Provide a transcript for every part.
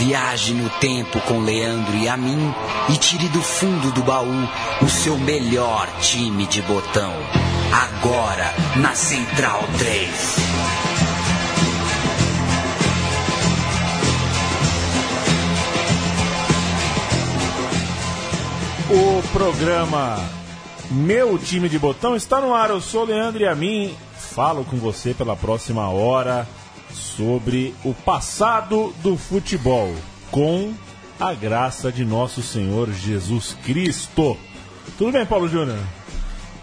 Viaje no tempo com Leandro e a mim e tire do fundo do baú o seu melhor time de botão. Agora na Central 3. O programa Meu Time de Botão está no ar. Eu sou Leandro e a mim falo com você pela próxima hora sobre o passado do futebol com a graça de nosso Senhor Jesus Cristo. Tudo bem, Paulo Júnior?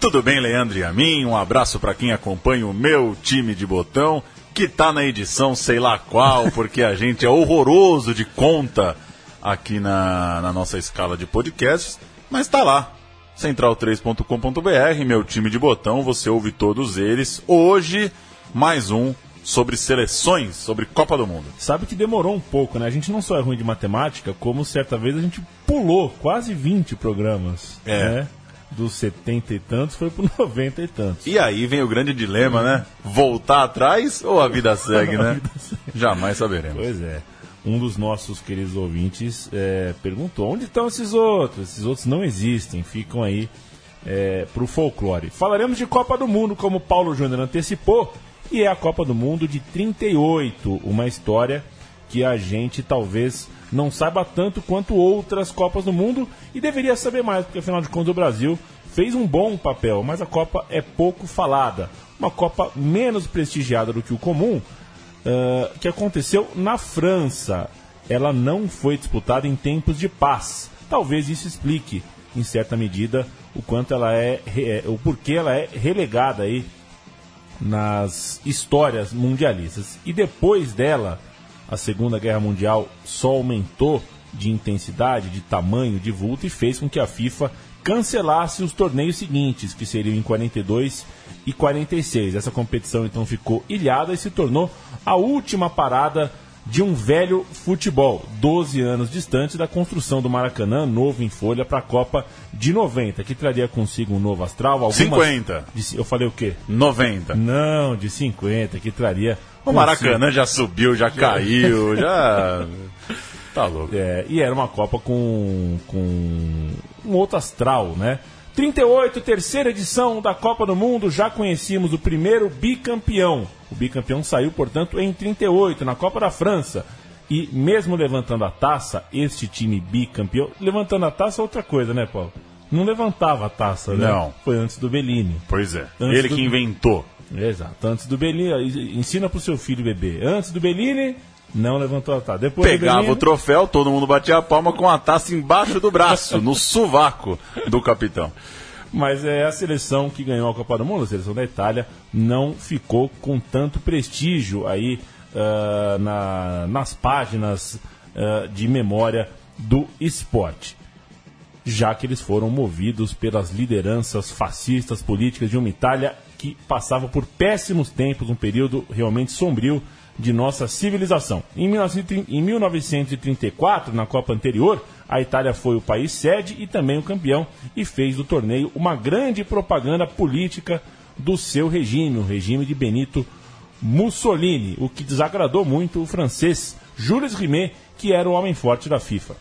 Tudo bem, Leandro e a mim. Um abraço para quem acompanha o meu time de botão, que tá na edição sei lá qual, porque a gente é horroroso de conta aqui na, na nossa escala de podcasts, mas tá lá. Central3.com.br, meu time de botão, você ouve todos eles. Hoje, mais um sobre seleções, sobre Copa do Mundo. Sabe que demorou um pouco, né? A gente não só é ruim de matemática, como certa vez a gente pulou quase 20 programas. É. Né? Dos 70 e tantos foi pro 90 e tantos. E aí vem o grande dilema, né? Voltar atrás ou a vida segue, né? vida segue. Jamais saberemos. Pois é. Um dos nossos queridos ouvintes é, perguntou: onde estão esses outros? Esses outros não existem, ficam aí é, pro folclore. Falaremos de Copa do Mundo, como o Paulo Júnior antecipou, e é a Copa do Mundo de 38, uma história que a gente talvez não saiba tanto quanto outras Copas do Mundo e deveria saber mais, porque afinal de contas o Brasil fez um bom papel, mas a Copa é pouco falada. Uma Copa menos prestigiada do que o comum, ah, que aconteceu na França. Ela não foi disputada em tempos de paz. Talvez isso explique, em certa medida, o quanto ela é, re- o porquê ela é relegada aí nas histórias mundialistas. E depois dela, a Segunda Guerra Mundial só aumentou de intensidade, de tamanho, de vulto e fez com que a FIFA cancelasse os torneios seguintes, que seriam em 42 e 46. Essa competição então ficou ilhada e se tornou a última parada de um velho futebol, 12 anos distante da construção do Maracanã, novo em folha, para a Copa de 90, que traria consigo um novo astral. Algumas... 50. de- eu falei o quê? 90. Não, de 50, que traria. O Maracanã já subiu, já caiu, já. Tá louco. É, e era uma Copa com, com um outro astral, né? 38, terceira edição da Copa do Mundo, já conhecíamos o primeiro bicampeão. O bicampeão saiu, portanto, em 38, na Copa da França. E mesmo levantando a taça, este time bicampeão. Levantando a taça é outra coisa, né, Paulo? Não levantava a taça, né? Não. Foi antes do Bellini. Pois é. Antes Ele do- que inventou. Exato. Antes do Bellini, ensina pro seu filho beber. Antes do Bellini, não levantou a taça. Depois Pegava o troféu, todo mundo batia a palma com a taça embaixo do braço, no sovaco do capitão. Mas é a seleção que ganhou a Copa do Mundo, a seleção da Itália, não ficou com tanto prestígio aí ah, na- nas páginas ah, de memória do esporte. Já que eles foram movidos pelas lideranças fascistas políticas de uma Itália que passava por péssimos tempos, um período realmente sombrio de nossa civilização. Em 1930 em 1934, na Copa anterior, a Itália foi o país sede e também o campeão e fez do torneio uma grande propaganda política do seu regime, o regime de Benito Mussolini, o que desagradou muito o francês Jules Rimet, que era o homem forte da FIFA.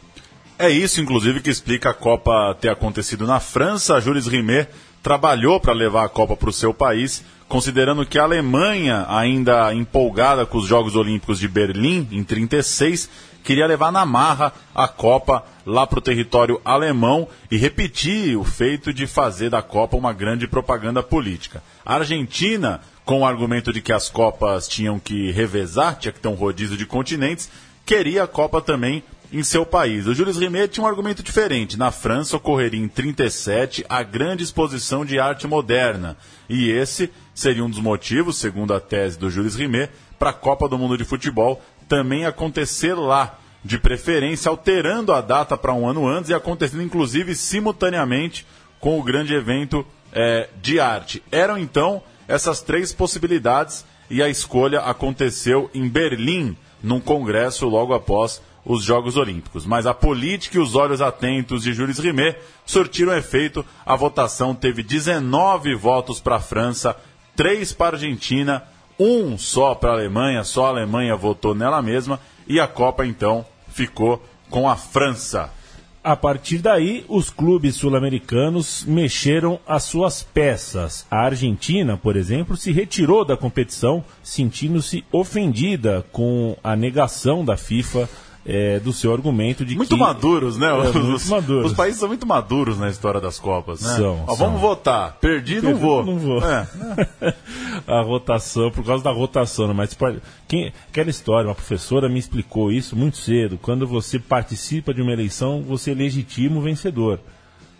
É isso, inclusive, que explica a Copa ter acontecido na França. Jules Rimet trabalhou para levar a Copa para o seu país, considerando que a Alemanha, ainda empolgada com os Jogos Olímpicos de Berlim, em 36, queria levar na marra a Copa lá para o território alemão e repetir o feito de fazer da Copa uma grande propaganda política. A Argentina, com o argumento de que as Copas tinham que revezar, tinha que ter um rodízio de continentes, queria a Copa também em seu país. O Jules Rimet tinha um argumento diferente. Na França ocorreria em 37 a grande exposição de arte moderna. E esse seria um dos motivos, segundo a tese do Jules Rimet, para a Copa do Mundo de Futebol também acontecer lá, de preferência alterando a data para um ano antes e acontecendo inclusive simultaneamente com o grande evento eh, de arte. Eram então essas três possibilidades e a escolha aconteceu em Berlim, num congresso logo após os Jogos Olímpicos. Mas a política e os olhos atentos de Jules Rimet surtiram efeito. A votação teve 19 votos para a França, 3 para a Argentina, um só para a Alemanha, só a Alemanha votou nela mesma. E a Copa, então, ficou com a França. A partir daí, os clubes sul-americanos mexeram as suas peças. A Argentina, por exemplo, se retirou da competição, sentindo-se ofendida com a negação da FIFA é, do seu argumento de muito que... maduros, né? É, os, maduros. os países são muito maduros na história das Copas, né? São, Ó, são. Vamos votar. Perdi, não vou. Não vou. É. a rotação, por causa da rotação, né? mas pode- quem, aquela história, uma professora me explicou isso muito cedo. Quando você participa de uma eleição, você legitima o vencedor.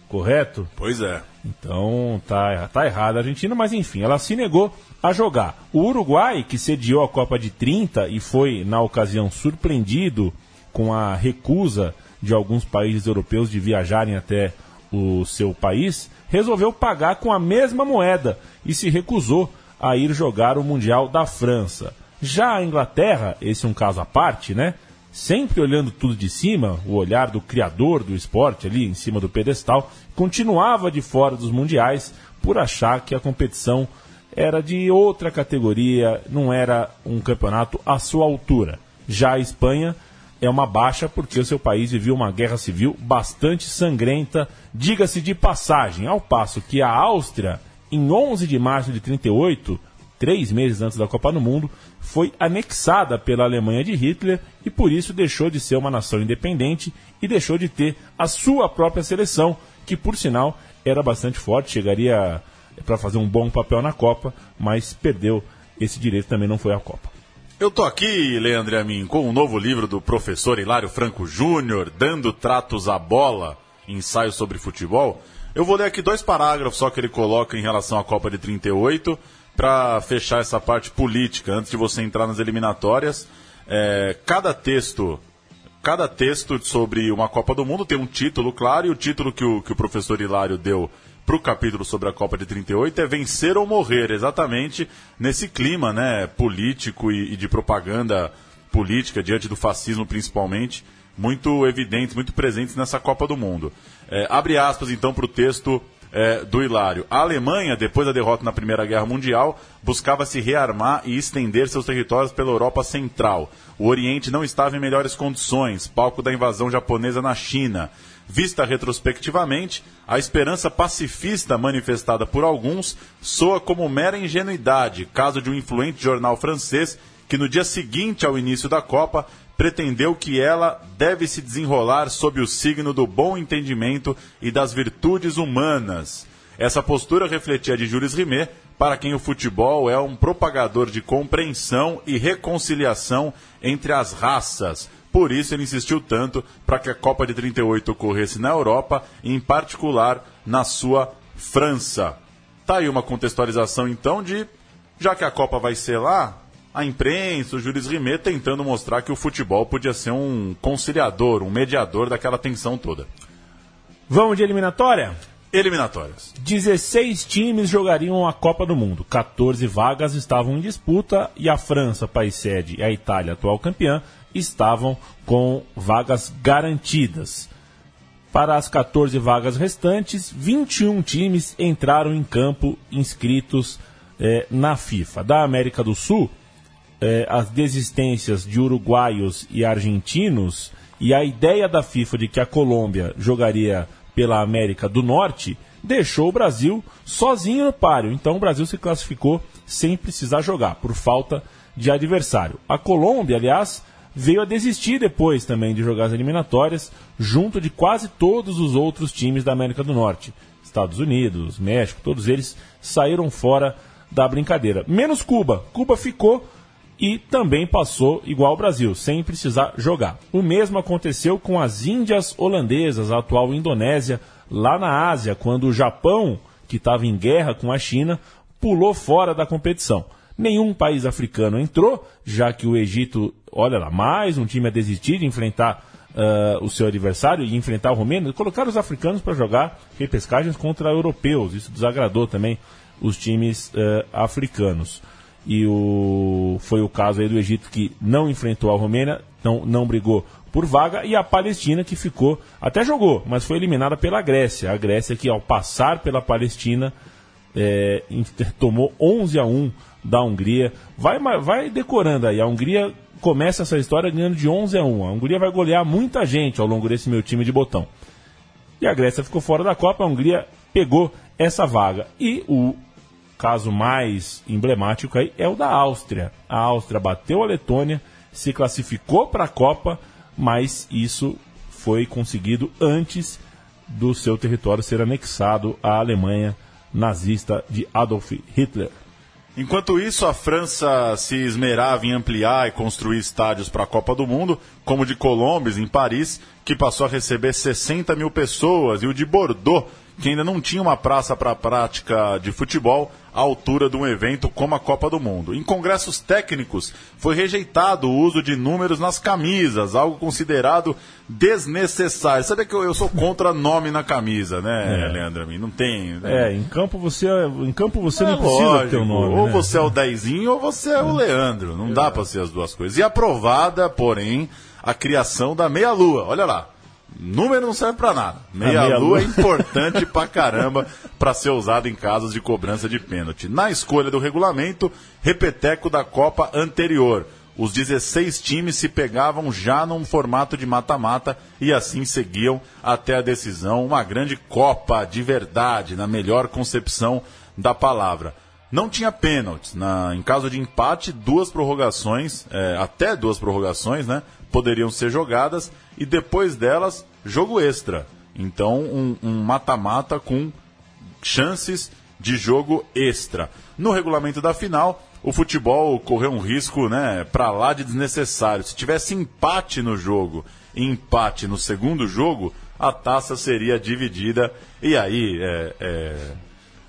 Correto? Pois é. Então tá, tá errado a Argentina, mas enfim, ela se negou a jogar. O Uruguai, que sediou a Copa de 30 e foi, na ocasião, surpreendido com a recusa de alguns países europeus de viajarem até o seu país, resolveu pagar com a mesma moeda e se recusou a ir jogar o Mundial da França. Já a Inglaterra, esse é um caso à parte, né? sempre olhando tudo de cima, o olhar do criador do esporte ali em cima do pedestal, continuava de fora dos mundiais por achar que a competição era de outra categoria, não era um campeonato à sua altura. Já a Espanha é uma baixa porque o seu país vivia uma guerra civil bastante sangrenta, diga-se de passagem, ao passo que a Áustria, em 11 de março de 38, três meses antes da Copa do Mundo, foi anexada pela Alemanha de Hitler e por isso deixou de ser uma nação independente e deixou de ter a sua própria seleção, que por sinal era bastante forte, chegaria para fazer um bom papel na Copa, mas perdeu esse direito também não foi à Copa. Eu tô aqui, Leandro Amin, com um novo livro do professor Hilário Franco Júnior, Dando Tratos à Bola, ensaio sobre futebol. Eu vou ler aqui dois parágrafos só que ele coloca em relação à Copa de 38, para fechar essa parte política, antes de você entrar nas eliminatórias. É, cada texto cada texto sobre uma Copa do Mundo tem um título, claro, e o título que o, que o professor Hilário deu para o capítulo sobre a Copa de 38 é Vencer ou Morrer, exatamente nesse clima né, político e, e de propaganda política, diante do fascismo principalmente, muito evidentes, muito presentes nessa Copa do Mundo. É, abre aspas então para o texto é, do Hilário. A Alemanha, depois da derrota na Primeira Guerra Mundial, buscava se rearmar e estender seus territórios pela Europa Central. O Oriente não estava em melhores condições, palco da invasão japonesa na China. Vista retrospectivamente, a esperança pacifista manifestada por alguns soa como mera ingenuidade, caso de um influente jornal francês que no dia seguinte ao início da Copa pretendeu que ela deve se desenrolar sob o signo do bom entendimento e das virtudes humanas. Essa postura refletia de Jules Rimet, para quem o futebol é um propagador de compreensão e reconciliação entre as raças. Por isso ele insistiu tanto para que a Copa de 38 ocorresse na Europa, em particular na sua França. Tá aí uma contextualização então de já que a Copa vai ser lá, a imprensa, o Jules Rimet tentando mostrar que o futebol podia ser um conciliador, um mediador daquela tensão toda. Vamos de eliminatória? Eliminatórias. 16 times jogariam a Copa do Mundo. 14 vagas estavam em disputa e a França, país sede, e a Itália, atual campeã, estavam com vagas garantidas. Para as 14 vagas restantes, 21 times entraram em campo inscritos eh, na FIFA. Da América do Sul, eh, as desistências de uruguaios e argentinos e a ideia da FIFA de que a Colômbia jogaria pela América do Norte deixou o Brasil sozinho no páreo. Então o Brasil se classificou sem precisar jogar, por falta de adversário. A Colômbia, aliás, veio a desistir depois também de jogar as eliminatórias, junto de quase todos os outros times da América do Norte. Estados Unidos, México, todos eles saíram fora da brincadeira. Menos Cuba. Cuba ficou e também passou igual ao Brasil, sem precisar jogar. O mesmo aconteceu com as Índias holandesas, a atual Indonésia, lá na Ásia, quando o Japão, que estava em guerra com a China, pulou fora da competição. Nenhum país africano entrou, já que o Egito, olha lá, mais um time a desistir de enfrentar uh, o seu adversário e enfrentar o Romênia. Colocaram os africanos para jogar repescagens contra europeus. Isso desagradou também os times uh, africanos e o, foi o caso aí do Egito que não enfrentou a Romênia, não, não brigou por vaga, e a Palestina que ficou, até jogou, mas foi eliminada pela Grécia. A Grécia que ao passar pela Palestina é, tomou 11 a 1 da Hungria. Vai, vai decorando aí. A Hungria começa essa história ganhando de 11 a 1. A Hungria vai golear muita gente ao longo desse meu time de botão. E a Grécia ficou fora da Copa, a Hungria pegou essa vaga. E o caso mais emblemático aí é o da Áustria. A Áustria bateu a Letônia, se classificou para a Copa, mas isso foi conseguido antes do seu território ser anexado à Alemanha nazista de Adolf Hitler. Enquanto isso, a França se esmerava em ampliar e construir estádios para a Copa do Mundo, como o de Colombes, em Paris, que passou a receber 60 mil pessoas, e o de Bordeaux, que ainda não tinha uma praça para prática de futebol à altura de um evento como a Copa do Mundo. Em congressos técnicos, foi rejeitado o uso de números nas camisas, algo considerado desnecessário. Sabe que eu, eu sou contra nome na camisa, né, é. Leandro? Não tem. Né? É, em campo você, em campo você é não precisa lógico. ter o um nome. Ou né? você é o Dezinho ou você é o Leandro. Não dá para ser as duas coisas. E aprovada, porém, a criação da meia-lua. Olha lá. Número não serve para nada. Meia-lua meia é importante pra caramba para ser usado em casos de cobrança de pênalti. Na escolha do regulamento, repeteco da Copa anterior. Os 16 times se pegavam já num formato de mata-mata e assim seguiam até a decisão. Uma grande Copa de verdade, na melhor concepção da palavra. Não tinha pênaltis. Na, em caso de empate, duas prorrogações, é, até duas prorrogações, né? Poderiam ser jogadas e depois delas, jogo extra. Então, um mata-mata com chances de jogo extra. No regulamento da final, o futebol correu um risco, né, para lá de desnecessário. Se tivesse empate no jogo empate no segundo jogo, a taça seria dividida. E aí, é, é...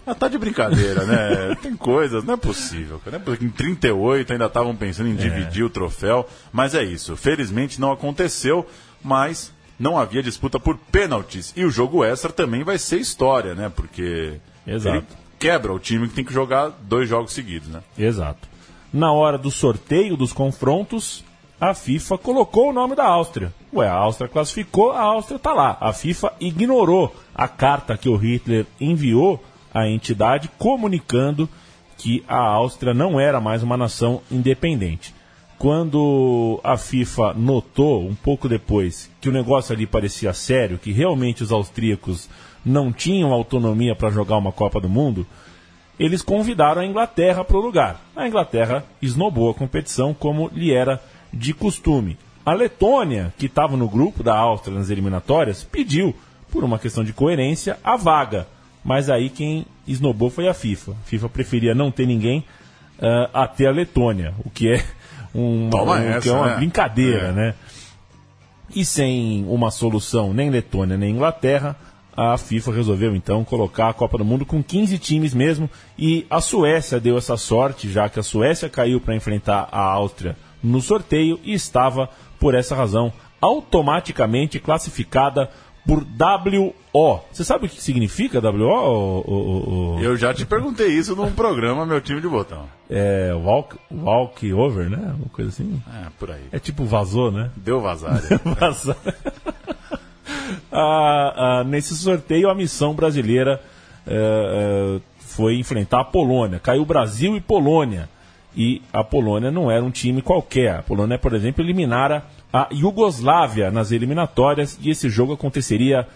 Ah, tá de brincadeira, né? Tem coisas, não é possível. Né? Porque em 38 ainda estavam pensando em é. dividir é. o troféu, mas é isso. Felizmente não aconteceu, mas não havia disputa por pênaltis. E o jogo extra também vai ser história, né? Porque Exato. ele quebra o time que tem que jogar dois jogos seguidos, né? Exato. Na hora do sorteio dos confrontos, a FIFA colocou o nome da Áustria. Ué, a Áustria classificou, a Áustria está lá. A FIFA ignorou a carta que o Hitler enviou à entidade comunicando que a Áustria não era mais uma nação independente. Quando a FIFA notou, um pouco depois, que o negócio ali parecia sério, que realmente os austríacos não tinham autonomia para jogar uma Copa do Mundo, eles convidaram a Inglaterra para o lugar. A Inglaterra esnobou a competição como lhe era de costume. A Letônia, que estava no grupo da Áustria nas eliminatórias, pediu, por uma questão de coerência, a vaga. Mas aí quem esnobou foi a FIFA. A FIFA preferia não ter ninguém uh, até a Letônia, o que é um, um essa, que é uma né? brincadeira, é. né? E sem uma solução nem Letônia nem Inglaterra, a FIFA resolveu então colocar a Copa do Mundo com 15 times mesmo e a Suécia deu essa sorte, já que a Suécia caiu para enfrentar a Áustria no sorteio e estava, por essa razão, automaticamente classificada por WO. Você sabe o que significa WO? Eu já te perguntei isso num programa, meu time de botão. É, walk, walk over, né? Uma coisa assim. É, por aí. É tipo vazou, né? Deu vazar. Deu vazar. ah, ah, nesse sorteio, a missão brasileira eh, eh, foi enfrentar a Polônia. Caiu Brasil e Polônia. E a Polônia não era um time qualquer. A Polônia, por exemplo, eliminara a Iugoslávia nas eliminatórias e esse jogo aconteceria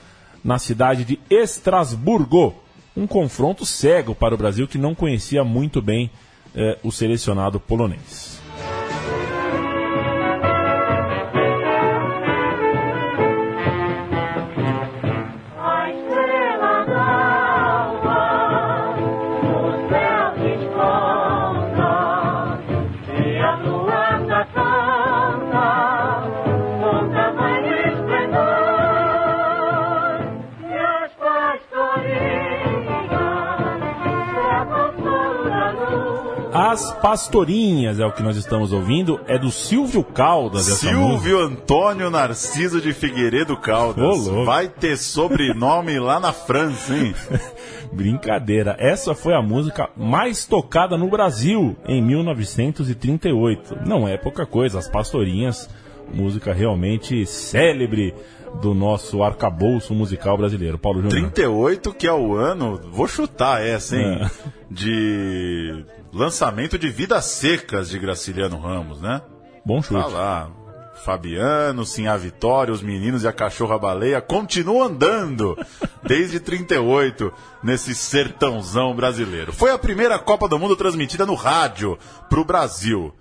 na cidade de Estrasburgo. Um confronto cego para o Brasil que não conhecia muito bem eh, o selecionado polonês. As Pastorinhas é o que nós estamos ouvindo. É do Silvio Caldas. Silvio Antônio Narciso de Figueiredo Caldas. Vai ter sobrenome lá na França, hein? Brincadeira. Essa foi a música mais tocada no Brasil em 1938. Não é pouca coisa. As Pastorinhas música realmente célebre do nosso arcabouço musical brasileiro. Paulo Júnior. 38, que é o ano, vou chutar essa, hein? É. De lançamento de Vidas Secas de Graciliano Ramos, né? Bom chute. Tá lá. Fabiano, sim, a Vitória, os meninos e a cachorra baleia continuam andando desde 38 nesse sertãozão brasileiro. Foi a primeira Copa do Mundo transmitida no rádio pro Brasil.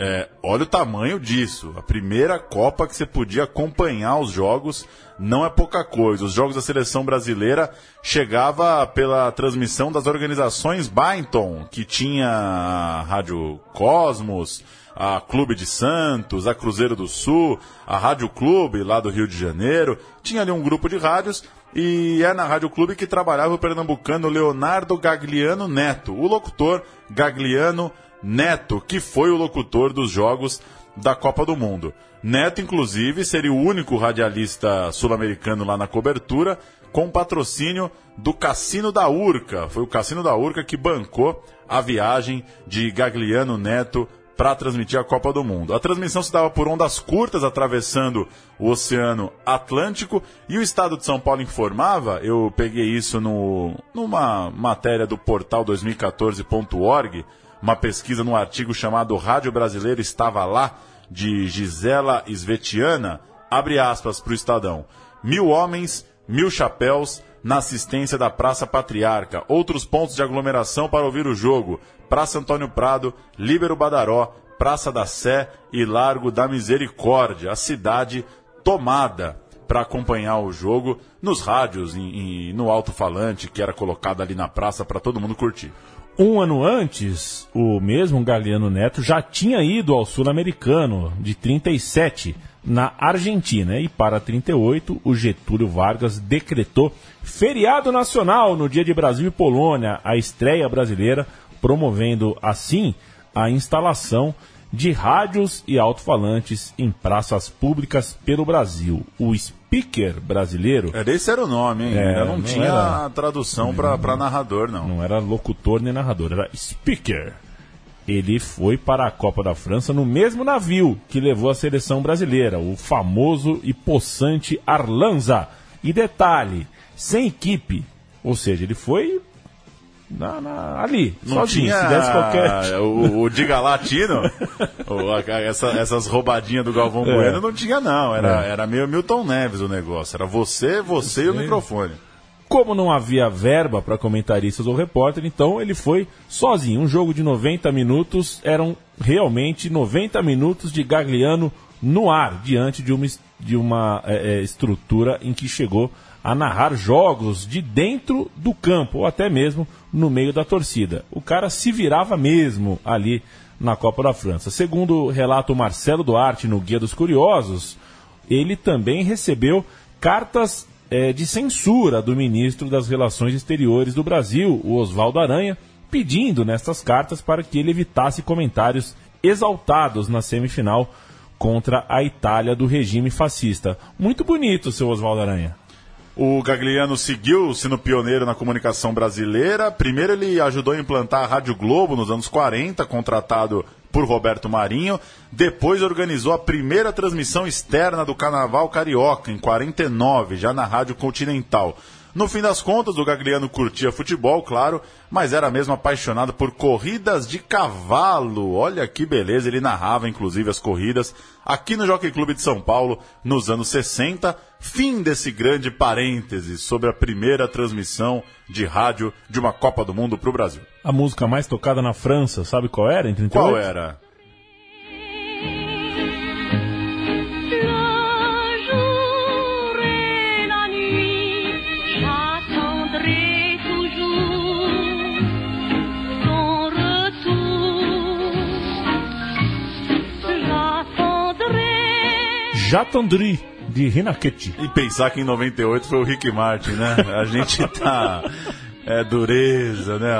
É, olha o tamanho disso. A primeira Copa que você podia acompanhar os jogos não é pouca coisa. Os jogos da seleção brasileira chegava pela transmissão das organizações Bainton, que tinha a Rádio Cosmos, a Clube de Santos, a Cruzeiro do Sul, a Rádio Clube lá do Rio de Janeiro. Tinha ali um grupo de rádios e é na Rádio Clube que trabalhava o pernambucano Leonardo Gagliano Neto, o locutor Gagliano Neto, que foi o locutor dos jogos da Copa do Mundo. Neto, inclusive, seria o único radialista sul-americano lá na cobertura, com patrocínio do Cassino da Urca. Foi o Cassino da Urca que bancou a viagem de Gagliano Neto para transmitir a Copa do Mundo. A transmissão se dava por ondas curtas, atravessando o Oceano Atlântico, e o Estado de São Paulo informava, eu peguei isso no, numa matéria do portal 2014.org, uma pesquisa num artigo chamado Rádio Brasileiro Estava Lá, de Gisela Svetiana, abre aspas para o Estadão. Mil homens, mil chapéus, na assistência da Praça Patriarca. Outros pontos de aglomeração para ouvir o jogo: Praça Antônio Prado, Líbero Badaró, Praça da Sé e Largo da Misericórdia. A cidade tomada para acompanhar o jogo nos rádios e, no alto-falante que era colocado ali na praça para todo mundo curtir. Um ano antes, o mesmo Galeano Neto já tinha ido ao Sul-Americano de 37 na Argentina. E para 38 o Getúlio Vargas decretou feriado nacional no dia de Brasil e Polônia, a estreia brasileira, promovendo assim a instalação de rádios e alto-falantes em praças públicas pelo Brasil. O speaker brasileiro. É, esse era o nome, hein? É, não, não tinha era- tradução para narrador, não. Não era locutor nem narrador, era speaker. Ele foi para a Copa da França no mesmo navio que levou a seleção brasileira, o famoso e possante Arlanza. E detalhe, sem equipe. Ou seja, ele foi na- na- ali, Não sozinho. tinha Se desse qualquer. o, o Diga Latino, o- a- essa- essas roubadinhas do Galvão É. Bueno não tinha, não. Era, É. era meio Milton Neves o negócio. Era você, você e o microfone. Como não havia verba para comentaristas ou repórter, então ele foi sozinho. Um jogo de 90 minutos eram realmente 90 minutos de Gagliano no ar, diante de uma, de uma eh, eh, estrutura em que chegou a narrar jogos de dentro do campo, ou até mesmo no meio da torcida. O cara se virava mesmo ali na Copa da França. Segundo relata o Marcelo Duarte no Guia dos Curiosos, ele também recebeu cartas eh, de censura do ministro das Relações Exteriores do Brasil, o Oswaldo Aranha, pedindo nestas cartas para que ele evitasse comentários exaltados na semifinal contra a Itália do regime fascista. Muito bonito, seu Oswaldo Aranha. O Gagliano seguiu sendo pioneiro na comunicação brasileira. Primeiro ele ajudou a implantar a Rádio Globo nos anos 40, contratado por Roberto Marinho. Depois organizou a primeira transmissão externa do Carnaval Carioca, em 49, já na Rádio Continental. No fim das contas, o Gagliano curtia futebol, claro, mas era mesmo apaixonado por corridas de cavalo. Olha que beleza, ele narrava inclusive as corridas aqui no Jockey Clube de São Paulo nos anos 60. Fim desse grande parêntese sobre a primeira transmissão de rádio de uma Copa do Mundo para o Brasil. A música mais tocada na França, sabe qual era em 38? Qual era? Jatandri, de Rinaquete. E pensar que em 98 foi o Rick Martin, né? A gente tá. É dureza, né?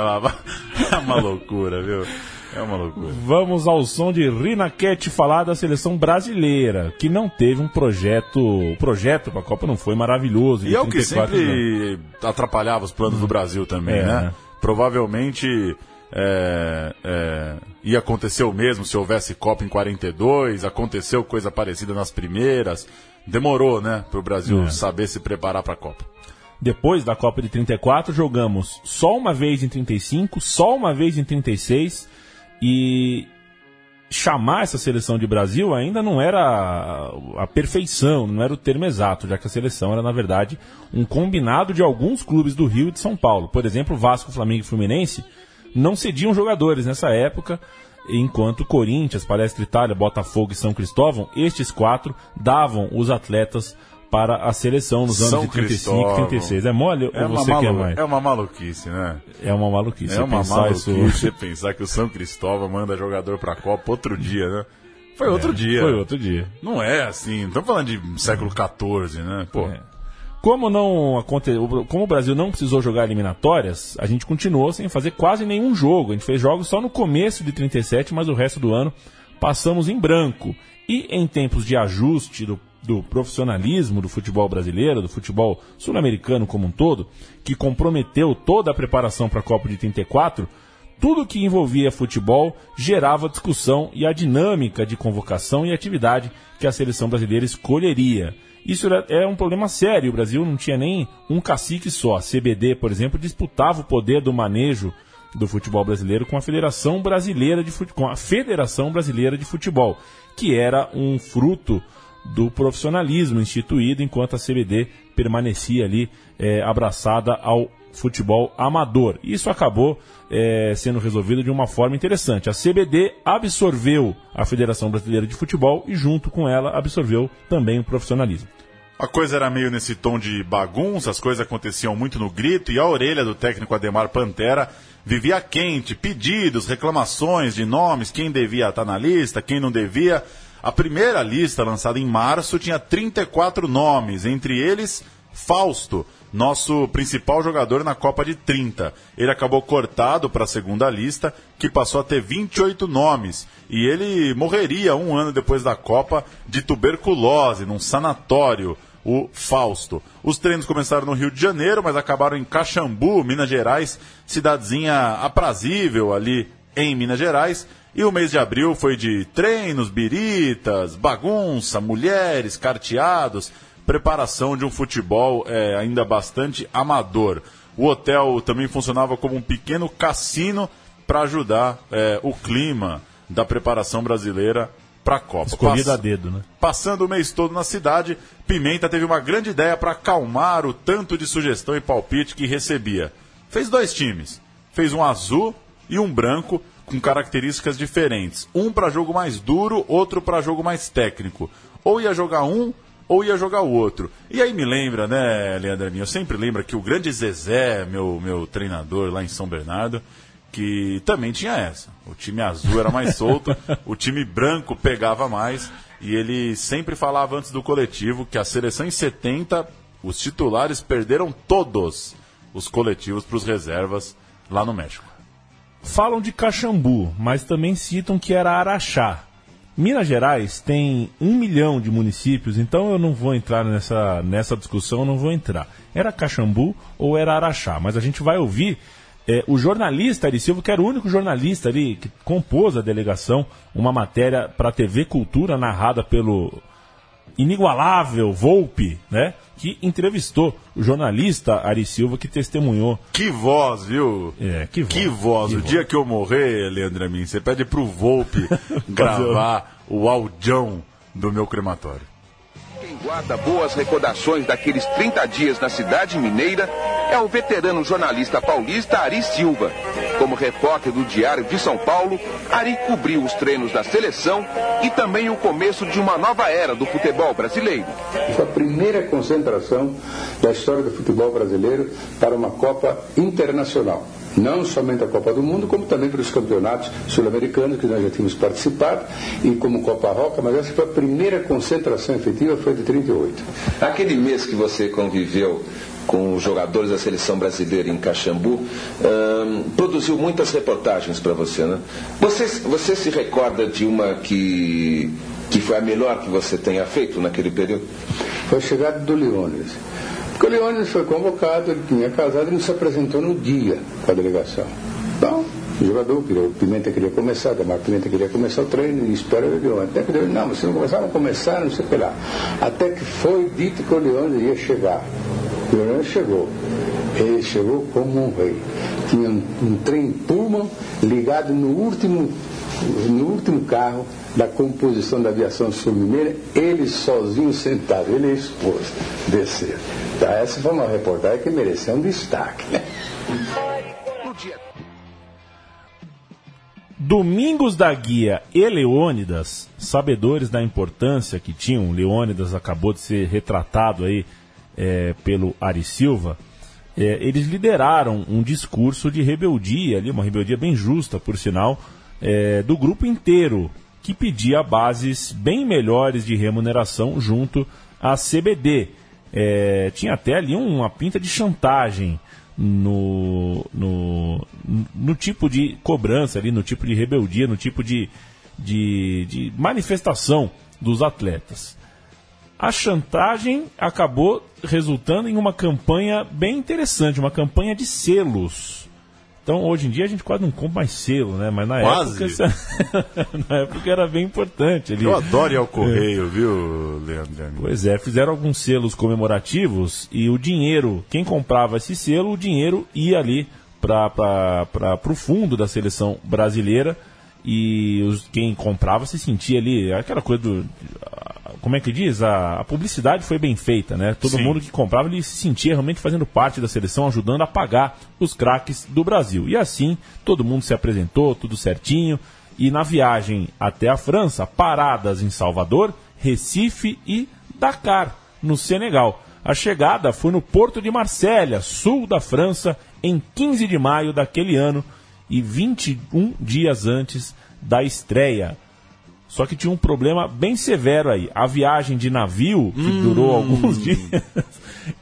É uma loucura, viu? É uma loucura. Vamos ao som de Rinaquete falar da seleção brasileira, que não teve um projeto. O projeto para a Copa não foi maravilhoso. E é o que 34 não. sempre atrapalhava os planos do Brasil também, É, né? né? Provavelmente é, é, ia acontecer o mesmo se houvesse Copa em 42, aconteceu coisa parecida nas primeiras. Demorou, né, para o Brasil É. saber se preparar para a Copa. Depois da Copa de 34, jogamos só uma vez em 35, só uma vez em 36 e chamar essa seleção de Brasil ainda não era a, a perfeição, não era o termo exato, já que a seleção era, na verdade, um combinado de alguns clubes do Rio e de São Paulo. Por exemplo, Vasco, Flamengo e Fluminense não cediam jogadores nessa época, enquanto Corinthians, Palestra Itália, Botafogo e São Cristóvão, estes quatro davam os atletas para a seleção nos anos São de 35 e Cristóvão. 36. É mole É ou você quer malu- mais? é uma maluquice, né? É uma maluquice. É uma maluquice isso- você pensar que o São Cristóvão manda jogador pra Copa outro dia, né? Foi outro dia. É, Foi outro dia. Não é assim, não estamos falando de século XIV, né? Pô, É. Como não como o Brasil não precisou jogar eliminatórias, a gente continuou sem fazer quase nenhum jogo. A gente fez jogos só no começo de 37, mas o resto do ano passamos em branco. E em tempos de ajuste do, do profissionalismo do futebol brasileiro, do futebol sul-americano como um todo, que comprometeu toda a preparação para a Copa de 34, tudo que envolvia futebol gerava discussão e a dinâmica de convocação e atividade que a seleção brasileira escolheria. Isso é um problema sério. O Brasil não tinha nem um cacique só. A CBD, por exemplo, disputava o poder do manejo do futebol brasileiro com a Federação Brasileira de Fute- com a Federação Brasileira de Futebol, que era um fruto do profissionalismo instituído, enquanto a CBD permanecia ali eh, abraçada ao futebol amador. Isso acabou eh, sendo resolvido de uma forma interessante. A CBD absorveu a Federação Brasileira de Futebol e, junto com ela, absorveu também o profissionalismo. A coisa era meio nesse tom de bagunça, as coisas aconteciam muito no grito e a orelha do técnico Ademar Pantera vivia quente, pedidos, reclamações de nomes, quem devia estar na lista, quem não devia. A primeira lista, lançada em março, tinha 34 nomes, entre eles Fausto, nosso principal jogador na Copa de 30. Ele acabou cortado para a segunda lista, que passou a ter 28 nomes. E ele morreria um ano depois da Copa de tuberculose, num sanatório, o Fausto. Os treinos começaram no Rio de Janeiro, mas acabaram em Caxambu, Minas Gerais, cidadezinha aprazível ali em Minas Gerais. E o mês de abril foi de treinos, biritas, bagunça, mulheres, carteados, preparação de um futebol eh, ainda bastante amador. O hotel também funcionava como um pequeno cassino para ajudar eh, o clima da preparação brasileira para a Copa. Escolhida a Pass- dedo, né? Passando o mês todo na cidade, Pimenta teve uma grande ideia para acalmar o tanto de sugestão e palpite que recebia. Fez dois times. Fez um azul e um branco com características diferentes. Um para jogo mais duro, outro para jogo mais técnico. Ou ia jogar um ou ia jogar o outro. E aí me lembra, né, Leandro? Eu sempre lembro que o grande Zezé, meu, meu treinador lá em São Bernardo, que também tinha essa. O time azul era mais solto, o time branco pegava mais. E ele sempre falava antes do coletivo que a seleção em 70, os titulares perderam todos os coletivos para os reservas lá no México. Falam de Caxambu, mas também citam que era Araxá. Minas Gerais tem um milhão de municípios, então eu não vou entrar nessa, nessa discussão, não vou entrar. Era Caxambu ou era Araxá? Mas a gente vai ouvir é, o jornalista Ari Silva, que era o único jornalista ali que compôs a delegação, uma matéria para a TV Cultura narrada pelo inigualável Volpe, né? Que entrevistou o jornalista Ari Silva, que testemunhou. Que voz, viu? É, que voz. Que voz. Que o voz. dia que eu morrer, Leandro Amin, você pede pro Volpe gravar o audião do meu crematório. Quem guarda boas recordações daqueles 30 dias na cidade mineira é o veterano jornalista paulista Ari Silva. Como repórter do Diário de São Paulo, Ari cobriu os treinos da seleção e também o começo de uma nova era do futebol brasileiro. Foi a primeira concentração da história do futebol brasileiro para uma Copa internacional. Não somente a Copa do Mundo, como também para os campeonatos sul-americanos que nós já tínhamos participado, e como Copa Roca, mas essa foi a primeira concentração efetiva, foi de 38. Aquele mês que você conviveu com os jogadores da seleção brasileira em Caxambu, produziu muitas reportagens para você, né? Você, você se recorda de uma que, que foi a melhor que você tenha feito naquele período? Foi a chegada do Leônidas. Porque o Leônidas foi convocado, ele tinha casado e não se apresentou no dia com a delegação. Então, O jogador, o Pimenta queria começar, Damar Pimenta queria começar o treino e espera o Leone. Até que o Leone, não, se não começar, não começar, não sei o que lá. Até que foi dito que o Leone ia chegar. O chegou. Ele chegou como um rei. Tinha um, um trem Pullman ligado no último, no último carro da composição da aviação sul-mineira, ele sozinho sentado, ele e desceram. Então, essa foi uma reportagem que mereceu um destaque. Né? Domingos da Guia e Leônidas, sabedores da importância que tinham, Leônidas acabou de ser retratado aí é, pelo Ari Silva, é, eles lideraram um discurso de rebeldia ali, uma rebeldia bem justa, por sinal, é, do grupo inteiro, que pedia bases bem melhores de remuneração junto à CBD. É, tinha até ali uma pinta de chantagem no, no, no tipo de cobrança ali, no tipo de rebeldia, no tipo de, de, de manifestação dos atletas. A chantagem acabou resultando em uma campanha bem interessante, uma campanha de selos. Então, hoje em dia a gente quase não compra mais selo, né? Mas na Quase. época na época era bem importante. Eu adoro ir ao correio, viu, Leandro? Pois é, fizeram alguns selos comemorativos e o dinheiro, quem comprava esse selo, o dinheiro ia ali para o fundo da seleção brasileira e os, quem comprava se sentia ali, aquela coisa do. Como é que diz? A, a publicidade foi bem feita, né? Todo Sim. mundo que comprava ele se sentia realmente fazendo parte da seleção, ajudando a pagar os craques do Brasil. E assim, todo mundo se apresentou, tudo certinho. E na viagem até a França, paradas em Salvador, Recife e Dakar, no Senegal. A chegada foi no porto de Marsella, sul da França, em 15 de maio daquele ano e 21 dias antes da estreia. Só que tinha um problema bem severo aí. A viagem de navio, que durou alguns dias,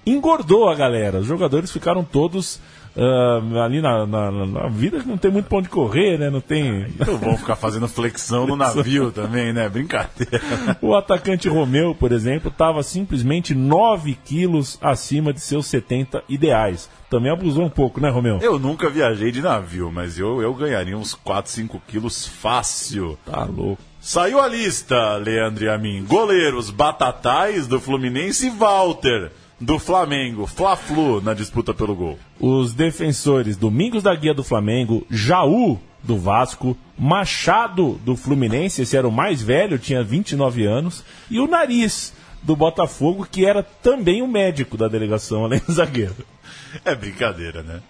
engordou a galera. Os jogadores ficaram todos ah, ali na, na- na- vida que não tem muito pão de correr, né? Não tem. Então vão ficar fazendo flexão no navio também, né? Brincadeira. O atacante Romeu, por exemplo, estava simplesmente 9 quilos acima de seus 70 ideais. Também abusou um pouco, né, Romeu? Eu nunca viajei de navio, mas eu, eu ganharia uns 4, 5 quilos fácil. Tá louco. Saiu a lista, Leandro e a mim. Goleiros Batatais do Fluminense e Walter do Flamengo. Fla-Flu na disputa pelo gol. Os defensores Domingos da Guia do Flamengo, Jaú do Vasco, Machado do Fluminense, esse era o mais velho, tinha 29 anos, e o Nariz do Botafogo, que era também o médico da delegação, além do zagueiro. É brincadeira, né?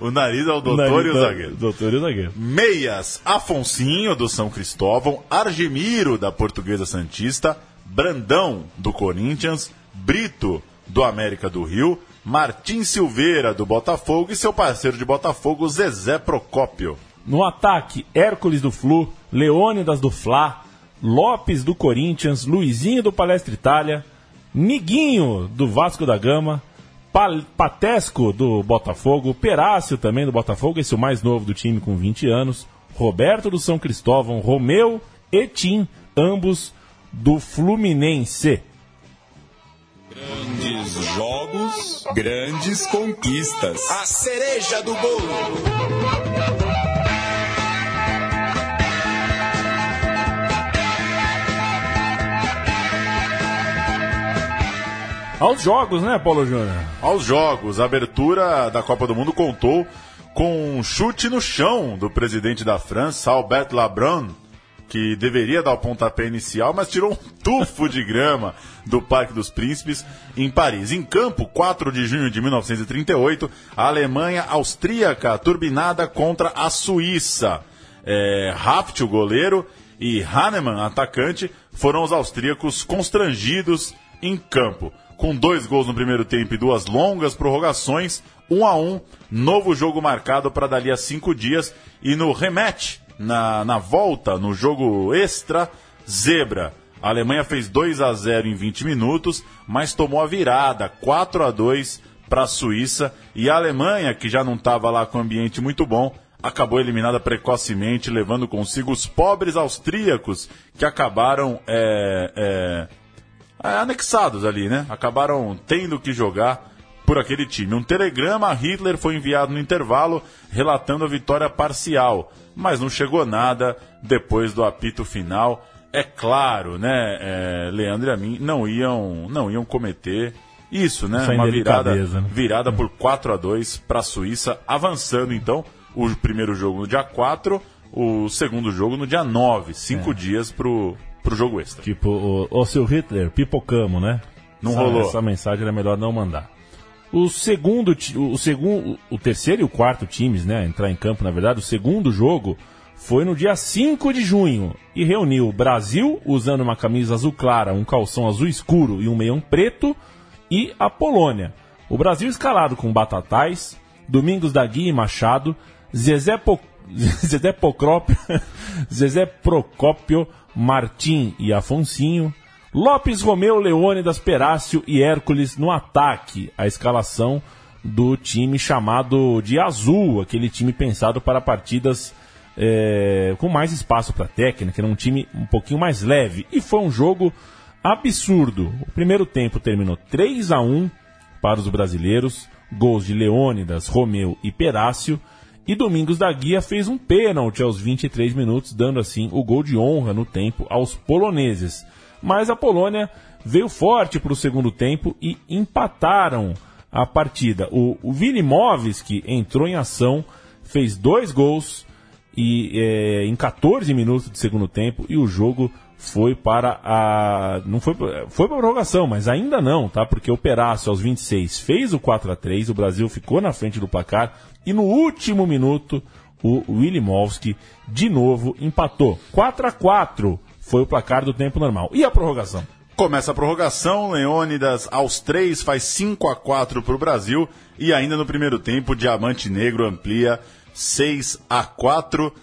O nariz é o doutor Nariz e o da- zagueiro. Doutor e o zagueiro. Meias, Afonsinho, do São Cristóvão, Argemiro, da Portuguesa Santista, Brandão, do Corinthians, Brito, do América do Rio, Martim Silveira, do Botafogo, e seu parceiro de Botafogo, Zezé Procópio. No ataque, Hércules do Flu, Leônidas do Fla, Lopes do Corinthians, Luizinho do Palestra Itália, Niguinho do Vasco da Gama, Patesco do Botafogo, Perácio também do Botafogo, esse é o mais novo do time com 20 anos, Roberto do São Cristóvão, Romeu e Tim, ambos do Fluminense. Grandes jogos, grandes conquistas. A cereja do bolo. Aos jogos, né, Paulo Júnior? Aos jogos, a abertura da Copa do Mundo contou com um chute no chão do presidente da França, Albert Labron, que deveria dar o pontapé inicial, mas tirou um tufo de grama do Parque dos Príncipes em Paris. Em campo, 4 de junho de 1938, a Alemanha austríaca turbinada contra a Suíça. É, Haft, o goleiro, e Hahnemann, atacante, foram os austríacos constrangidos em campo. Com dois gols no primeiro tempo e duas longas prorrogações, um a um, novo jogo marcado para dali a cinco dias. E no rematch, na, na volta, no jogo extra, zebra. A Alemanha fez 2 a 0 em 20 minutos, mas tomou a virada, 4 a 2 para a Suíça. E a Alemanha, que já não estava lá com um ambiente muito bom, acabou eliminada precocemente, levando consigo os pobres austríacos, que acabaram é, é, anexados ali, né? Acabaram tendo que jogar por aquele time. Um telegrama a Hitler foi enviado no intervalo relatando a vitória parcial, mas não chegou nada depois do apito final. É claro, né, é, Leandro e a mim não iam, não iam cometer isso, né? Essa Uma virada, né? virada por 4 a 2 para a Suíça, avançando então o primeiro jogo no dia 4, o segundo jogo no dia 9, cinco dias pro, pro jogo extra. Tipo, o, o seu Hitler, pipocamo, né? Não essa, rolou. Essa mensagem era melhor não mandar. O segundo, o segundo, o terceiro e o quarto times, né, entrar em campo, na verdade, o segundo jogo foi no dia 5 de junho e reuniu o Brasil usando uma camisa azul clara, um calção azul escuro e um meião preto e a Polônia. O Brasil escalado com Batatais, Domingos da Guia e Machado, Zezé, Po... Zezé Procópio, Zezé Procópio, Martim e Afonsinho, Lopes Romeu, Leônidas, Perácio e Hércules no ataque. A escalação do time chamado de Azul, aquele time pensado para partidas é, com mais espaço para técnica, era um time um pouquinho mais leve. E foi um jogo absurdo. O primeiro tempo terminou 3 a 1 para os brasileiros, gols de Leônidas, Romeu e Perácio. E Domingos da Guia fez um pênalti aos 23 minutos, dando assim o gol de honra no tempo aos poloneses. Mas a Polônia veio forte para o segundo tempo e empataram a partida. O, o Vilimovski entrou em ação, fez dois gols e é, em 14 minutos de segundo tempo e o jogo foi para a não foi foi para a prorrogação, mas ainda não, tá? Porque o Perácio aos 26 fez o 4 a 3, o Brasil ficou na frente do placar e no último minuto o Wilimovski de novo empatou. 4 a 4 foi o placar do tempo normal. E a prorrogação? Começa a prorrogação, Leônidas aos 3 faz 5 a 4 para o Brasil e ainda no primeiro tempo Diamante Negro amplia 6 a 4.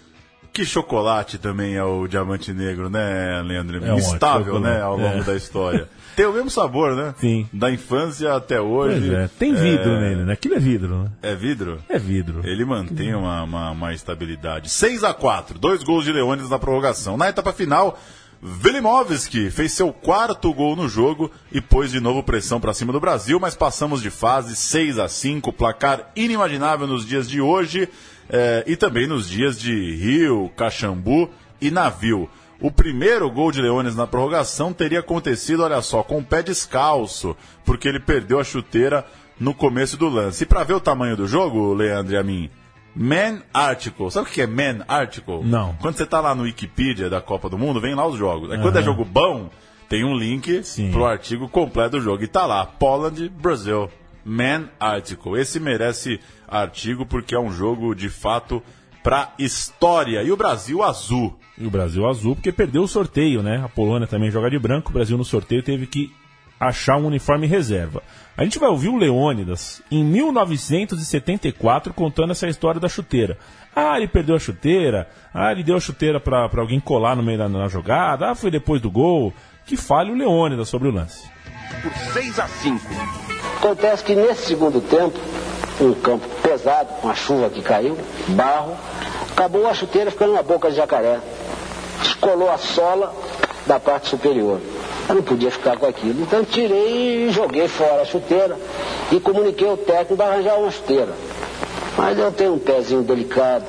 Que chocolate também é o Diamante Negro, né, Leandro? É um ótimo né, ao longo É. da história. Tem o mesmo sabor, né? Sim. Da infância até hoje. É, tem vidro nele, né? Aquilo é vidro, né? É vidro? É vidro. Ele mantém uma, uma, uma estabilidade. 6 a 4 dois gols de Leônidas na prorrogação. Na etapa final, Velimovski fez seu quarto gol no jogo e pôs de novo pressão para cima do Brasil, mas passamos de fase 6 a 5 placar inimaginável nos dias de hoje eh, e também nos dias de Rio, Caxambu e Navio. O primeiro gol de Leônidas na prorrogação teria acontecido, olha só, com o pé descalço, porque ele perdeu a chuteira no começo do lance. E para ver o tamanho do jogo, Leandro e a mim, Man Article. Sabe o que é Man Article? Não. Quando você tá lá no Wikipedia da Copa do Mundo, vem lá os jogos. Aí quando é jogo bom, tem um link Sim. pro artigo completo do jogo. E tá lá, Poland, Brasil. Man Article. Esse merece artigo porque é um jogo de fato pra história. E o Brasil azul. E o Brasil azul, porque perdeu o sorteio, né? A Polônia também joga de branco, o Brasil no sorteio teve que achar um uniforme reserva. A gente vai ouvir o Leônidas em 1974 contando essa história da chuteira. Ah, ele perdeu a chuteira. Ah, ele deu a chuteira pra alguém colar no meio da jogada. Ah, foi depois do gol. Que fale o Leônidas sobre o lance. Por 6 a 5. Acontece que nesse segundo tempo, um campo pesado, com a chuva que caiu, barro, acabou a chuteira ficando na boca de jacaré. Descolou a sola da parte superior. Eu não podia ficar com aquilo. Então tirei e joguei fora a chuteira e comuniquei ao técnico para arranjar uma chuteira. Mas eu tenho um pezinho delicado,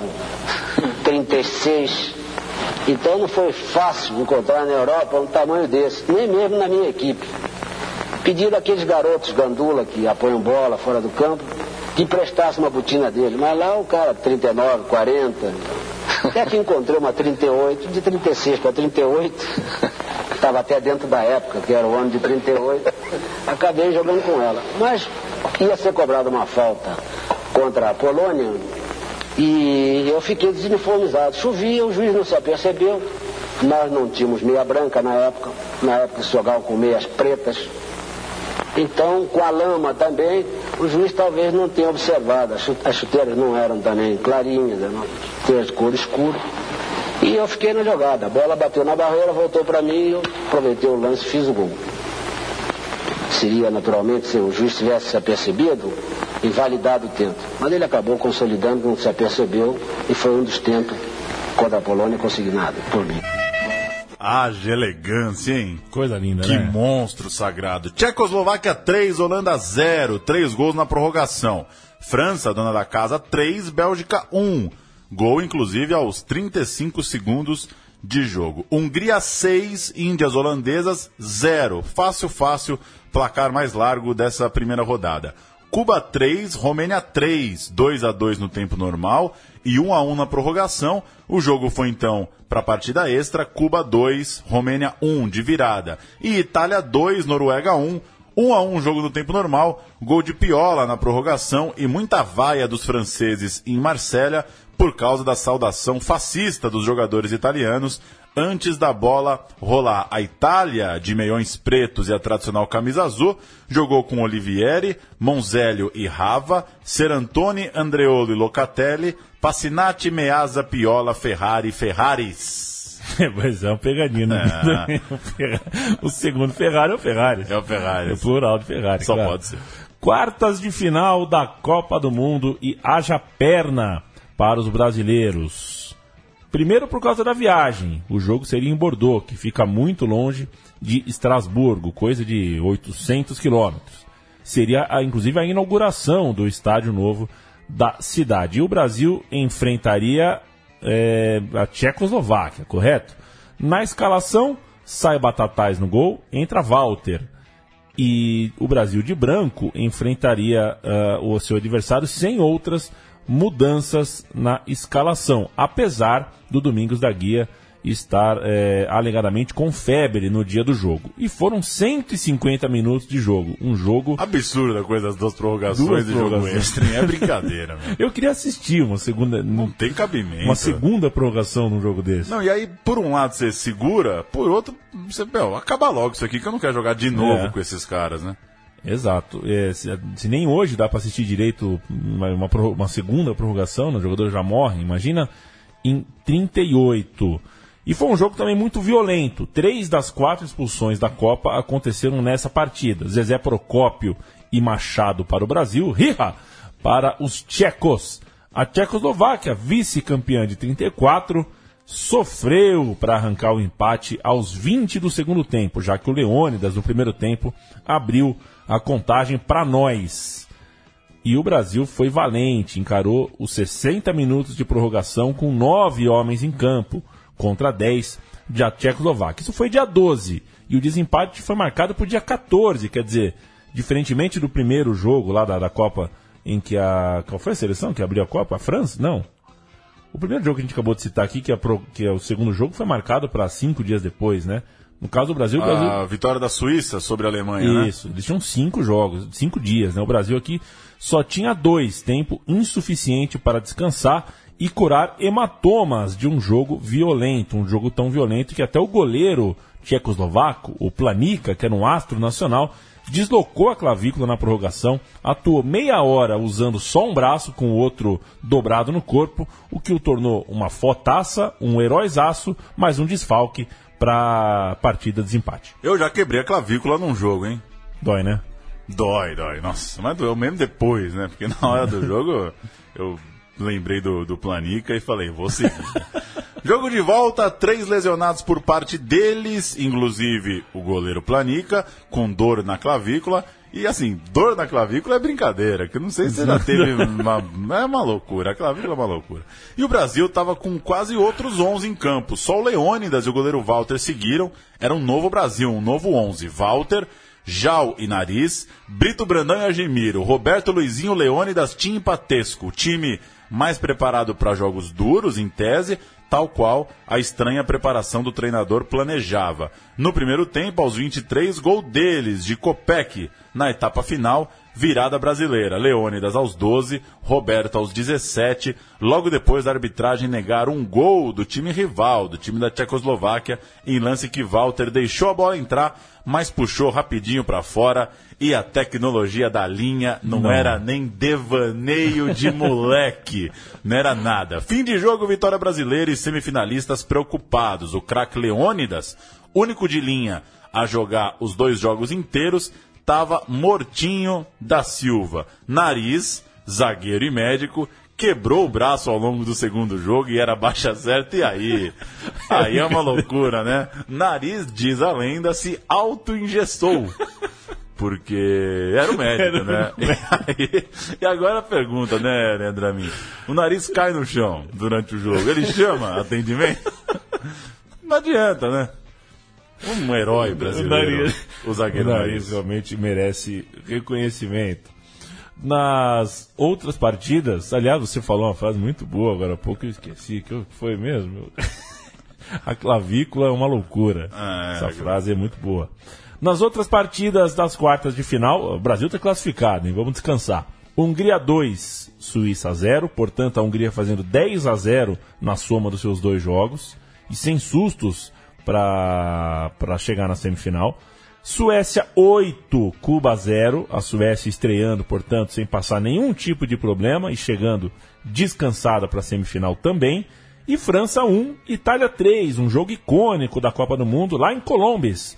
36. Então não foi fácil encontrar na Europa um tamanho desse, nem mesmo na minha equipe. Pediram aqueles garotos gandula que apoiam bola fora do campo que emprestasse uma botina dele. Mas lá o cara, 39, 40. Até que encontrei uma 38, de 36 para 38. Estava até dentro da época, que era o ano de 38. Acabei jogando com ela. Mas ia ser cobrada uma falta contra a Polônia e eu fiquei desuniformizado. Chovia, o juiz não se apercebeu. Nós não tínhamos meia branca na época. Na época se jogava com meias pretas. Então, com a lama também, o juiz talvez não tenha observado. As chu- As chuteiras não eram também clarinhas, eram chuteiras de cor escura. E eu fiquei na jogada. A bola bateu na barreira, voltou para mim eu aproveitei o lance e fiz o gol. Seria, naturalmente, se o juiz tivesse se apercebido, invalidado o tempo. Mas ele acabou consolidando, não se apercebeu, e foi um dos tempos contra a Polônia consignado por mim. Haja elegância, hein? Coisa linda, Que né? monstro sagrado. Tchecoslováquia 3, Holanda 0. Três gols na prorrogação. França, dona da casa, 3, Bélgica 1. Gol, inclusive, aos 35 segundos de jogo. Hungria 6, Índias Holandesas 0. Fácil, fácil, placar mais largo dessa primeira rodada. Cuba 3, Romênia 3, 2 a 2 no tempo normal e 1 a 1 na prorrogação. O jogo foi então para a partida extra, Cuba 2, Romênia 1 de virada. E Itália 2, Noruega 1. 1 a 1 jogo no tempo normal, gol de Piola na prorrogação e muita vaia dos franceses em Marsella por causa da saudação fascista dos jogadores italianos antes da bola rolar. A Itália, de meiões pretos e a tradicional camisa azul, jogou com Olivieri, Monzélio e Rava, Serantoni, Andreolo e Locatelli, Passinati, Meazza, Piola, Ferrari e Ferraris. Pois é, um pegadinho. Né? o segundo Ferrari é o Ferrari. É o Ferrari. É o plural de Ferrari. Só claro. pode ser. Quartas de final da Copa do Mundo e haja perna para os brasileiros. Primeiro por causa da viagem. O jogo seria em Bordeaux, que fica muito longe de Estrasburgo, coisa de 800 quilômetros. Seria, a- inclusive, a inauguração do estádio novo da cidade. E o Brasil enfrentaria é, a Tchecoslováquia, correto? Na escalação, sai Batatais no gol, entra Walter. E o Brasil de branco enfrentaria ah, o seu adversário sem outras mudanças na escalação, apesar do Domingos da Guia estar eh, alegadamente com febre no dia do jogo. E foram 150 minutos de jogo. Um jogo. Absurda a coisa das duas prorrogações Duas de jogo extra. É brincadeira, meu. Eu queria assistir uma segunda. Não tem cabimento. Uma segunda prorrogação num jogo desse. Não, e aí, por um lado, você segura, por outro, você, meu, acaba logo isso aqui, que eu não quero jogar de novo É. com esses caras, né? Exato. É, se, se nem hoje dá para assistir direito uma, uma uma segunda prorrogação, né, o jogador já morre, imagina em 38. E foi um jogo também muito violento. Três das quatro expulsões da Copa aconteceram nessa partida. Zezé Procópio e Machado para o Brasil, Riha para os tchecos. A Tchecoslováquia, vice-campeã de 34, sofreu para arrancar o empate aos 20 do segundo tempo, já que o Leônidas, no primeiro tempo, abriu a contagem para nós. E o Brasil foi valente, encarou os 60 minutos de prorrogação com nove homens em campo, contra 10 da Tchecoslováquia. Isso foi dia 12, e o desempate foi marcado para o dia 14, quer dizer, diferentemente do primeiro jogo lá da, da Copa, em que a. Qual foi a seleção que abriu a Copa? A França? Não. O primeiro jogo que a gente acabou de citar aqui, que é, pro- que é o segundo jogo, foi marcado para cinco dias depois, né? No caso do Brasil, o Brasil. A vitória da Suíça sobre a Alemanha, né? Isso, eles tinham cinco jogos, cinco dias, né? O Brasil aqui só tinha dois, tempo insuficiente para descansar e curar hematomas de um jogo violento, um jogo tão violento que até o goleiro tchecoslovaco, o Planica, que era um astro nacional, deslocou a clavícula na prorrogação, atuou meia hora usando só um braço com o outro dobrado no corpo, o que o tornou uma fotaça, um heróizaço, mas um desfalque para a partida de desempate. Eu já quebrei a clavícula num jogo, hein? Dói, né? Dói, dói. Nossa, mas doeu mesmo depois, né? Porque na hora do jogo eu lembrei do, do Planica e falei, vou seguir. jogo de volta, três lesionados por parte deles, inclusive o goleiro Planica, com dor na clavícula. E assim, dor na clavícula é brincadeira, que eu não sei se você já teve uma. É uma loucura, a clavícula é uma loucura. E o Brasil tava com quase outros 11 em campo. Só o Leônidas e o goleiro Walter seguiram. Era um novo Brasil, um novo 11. Walter, Jal e Nariz, Brito Brandão e Argemiro, Roberto Luizinho, Leônidas, Tim e Patesco. O time mais preparado para jogos duros, em tese, tal qual a estranha preparação do treinador planejava. No primeiro tempo, aos 23, gol deles, de Copec, na etapa final, virada brasileira. Leônidas aos 12, Roberto aos 17, logo depois da arbitragem negar um gol do time rival, do time da Tchecoslováquia, em lance que Walter deixou a bola entrar, mas puxou rapidinho para fora e a tecnologia da linha não, Não. era nem devaneio de moleque. Não era nada. Fim de jogo, vitória brasileira e semifinalistas preocupados. O craque Leônidas, único de linha a jogar os dois jogos inteiros, estava mortinho da Silva. Nariz, zagueiro e médico, quebrou o braço ao longo do segundo jogo e era baixa certa, e aí? Aí é uma loucura, né? Nariz, diz a lenda, se auto-ingestou. Porque era o médico, né? E, aí- e agora a pergunta, né, Leandro Amin? O nariz cai no chão durante o jogo. Ele chama atendimento? Não adianta, né? Um herói brasileiro. nariz- O zagueiro o nariz nariz. realmente merece reconhecimento. Nas outras partidas, aliás, você falou uma frase muito boa agora há pouco, eu esqueci, que foi mesmo? A clavícula é uma loucura. Ah, é, Essa é. frase é muito boa. Nas outras partidas das quartas de final, o Brasil está classificado, hein? Vamos descansar. Hungria 2, Suíça 0, portanto a Hungria fazendo 10 a 0 na soma dos seus dois jogos e sem sustos para chegar na semifinal. Suécia 8, Cuba 0. A Suécia estreando, portanto, sem passar nenhum tipo de problema e chegando descansada para a semifinal também. E França 1, Itália 3, um jogo icônico da Copa do Mundo lá em Colombes,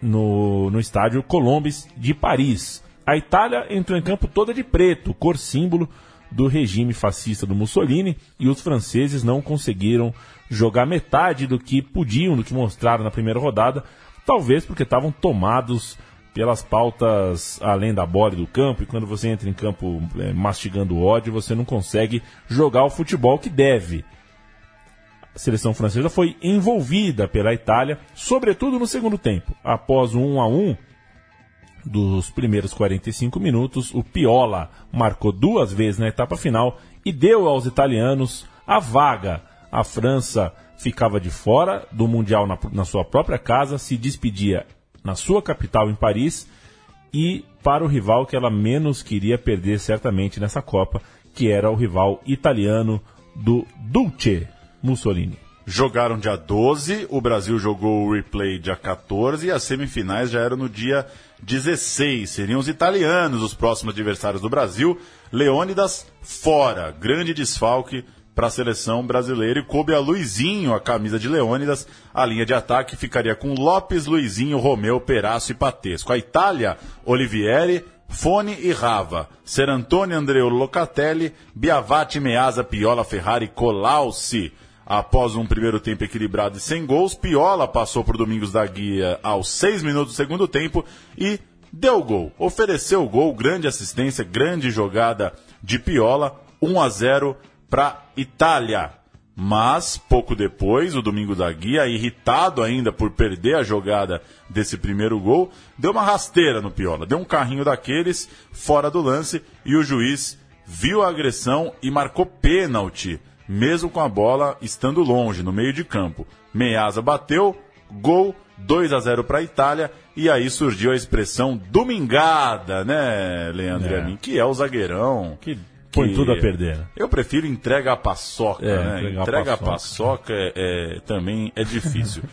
no, no estádio Colombes de Paris. A Itália entrou em campo toda de preto, cor símbolo do regime fascista do Mussolini, e os franceses não conseguiram jogar metade do que podiam, do que mostraram na primeira rodada, talvez porque estavam tomados pelas pautas além da bola e do campo, e quando você entra em campo eh, mastigando ódio, você não consegue jogar o futebol que deve. A seleção francesa foi envolvida pela Itália, sobretudo no segundo tempo. Após o 1 a 1 dos primeiros 45 minutos, o Piola marcou duas vezes na etapa final e deu aos italianos a vaga. A França ficava de fora do Mundial na, na sua própria casa, se despedia na sua capital, em Paris, e para o rival que ela menos queria perder certamente nessa Copa, que era o rival italiano do Dulce Mussolini. Jogaram dia 12, o Brasil jogou o replay dia 14 e as semifinais já eram no dia 16. Seriam os italianos os próximos adversários do Brasil. Leônidas fora, grande desfalque para a seleção brasileira e coube a Luizinho a camisa de Leônidas. A linha de ataque ficaria com Lopes, Luizinho, Romeu, Peraço e Patesco. A Itália, Olivieri, Fone e Rava. Ser Antônio Andreu Locatelli, Biavati, Meazza, Piola, Ferrari, Colauci. Após um primeiro tempo equilibrado e sem gols, Piola passou por Domingos da Guia aos seis minutos do segundo tempo e deu gol. Ofereceu gol, grande assistência, grande jogada de Piola, 1 a 0 para Itália. Mas, pouco depois, o Domingo da Guia, irritado ainda por perder a jogada desse primeiro gol, deu uma rasteira no Piola, deu um carrinho daqueles fora do lance e o juiz viu a agressão e marcou pênalti, mesmo com a bola estando longe, no meio de campo. Meazza bateu, gol, 2 a 0 para a Itália, e aí surgiu a expressão domingada, né, Leandro É. Amin, que é o zagueirão. Que põe tudo a perder. né? Eu prefiro entrega a paçoca, É, né? a Entrega a paçoca. paçoca é, é- também é difícil.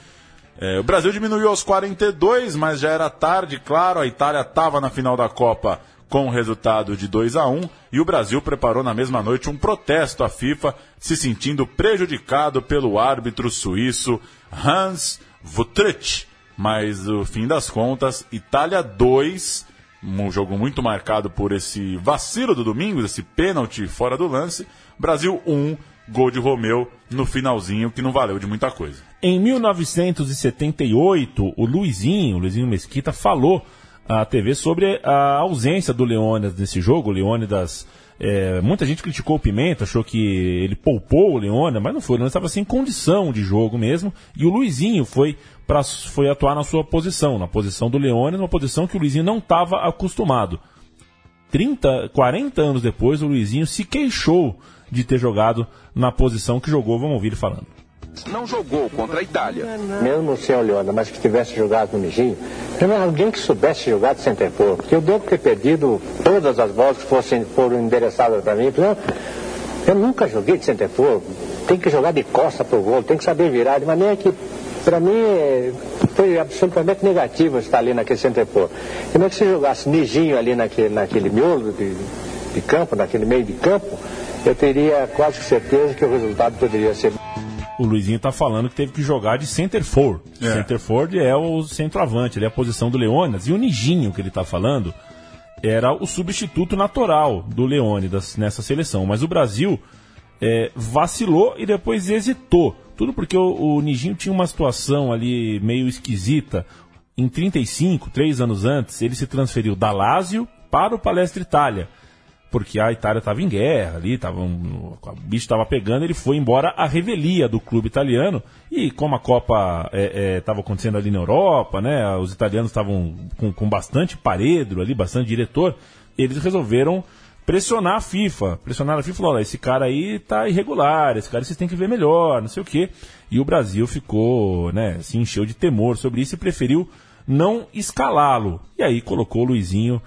É, o Brasil diminuiu aos 42, mas já era tarde, claro. A Itália estava na final da Copa com o resultado de 2 a 1 e o Brasil preparou na mesma noite um protesto à FIFA, se sentindo prejudicado pelo árbitro suíço Hans Vutric. Mas no fim das contas, Itália 2, um jogo muito marcado por esse vacilo do Domingos, esse pênalti fora do lance. Brasil 1, gol de Romeu no finalzinho, que não valeu de muita coisa. Em 1978, o Luizinho, o Luizinho Mesquita, falou à TV sobre a ausência do Leônidas nesse jogo. O Leônidas, é, muita gente criticou o Pimenta, achou que ele poupou o Leônidas, mas não foi. O Leônidas estava sem condição de jogo mesmo. E o Luizinho foi, pra, foi atuar na sua posição, na posição do Leônidas, uma posição que o Luizinho não estava acostumado. 30, 40 anos depois, o Luizinho se queixou de ter jogado na posição que jogou. Vamos ouvir ele falando. Não jogou contra a Itália. Mesmo o Leona, mas que tivesse jogado no Mijinho, alguém que soubesse jogar de centerfor, porque eu devo ter perdido todas as bolas que fossem, foram endereçadas para mim. Eu, nunca joguei de centerfor, tem que jogar de costa pro gol, tem que saber virar, de maneira que, para mim, foi absolutamente negativo estar ali naquele centerfor. Como é que se jogasse Nijinho ali naquele, naquele miolo de, de campo, naquele meio de campo, eu teria quase certeza que o resultado poderia ser o Luizinho está falando que teve que jogar de center for. É. Center for é o centroavante, ele é a posição do Leônidas. E o Nijinho que ele está falando era o substituto natural do Leônidas nessa seleção. Mas o Brasil é, vacilou e depois hesitou. Tudo porque o, o Nijinho tinha uma situação ali meio esquisita. Em 35, três anos antes, ele se transferiu da Lazio para o Palestra Itália. Porque a Itália estava em guerra ali, tava um, o bicho estava pegando, ele foi embora à revelia do clube italiano. E como a Copa estava acontecendo ali na Europa, né, os italianos estavam com, com bastante paredro ali, bastante diretor, eles resolveram pressionar a FIFA. Pressionar a FIFA falou, olha, esse cara aí tá irregular, esse cara vocês têm que ver melhor, não sei o quê. E o Brasil ficou, né, se encheu de temor sobre isso e preferiu não escalá-lo. E aí colocou o Luizinho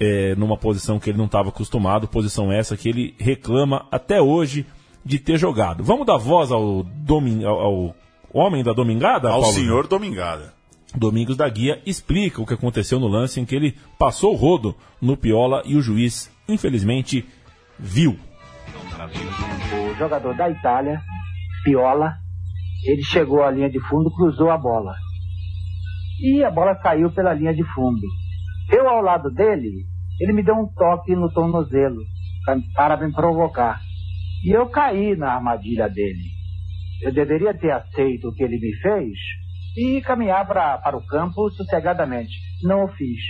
é, numa posição que ele não estava acostumado, posição essa que ele reclama até hoje de ter jogado. Vamos dar voz ao, ao, ao homem da domingada? Ao Paulo? senhor Domingada. Domingos da Guia explica o que aconteceu no lance em que ele passou o rodo no Piola e o juiz, infelizmente, viu. O jogador da Itália, Piola, ele chegou à linha de fundo, cruzou a bola. E a bola caiu pela linha de fundo. Eu ao lado dele, ele me deu um toque no tornozelo para me provocar. E eu caí na armadilha dele. Eu deveria ter aceito o que ele me fez e caminhar pra, para o campo sossegadamente. Não o fiz.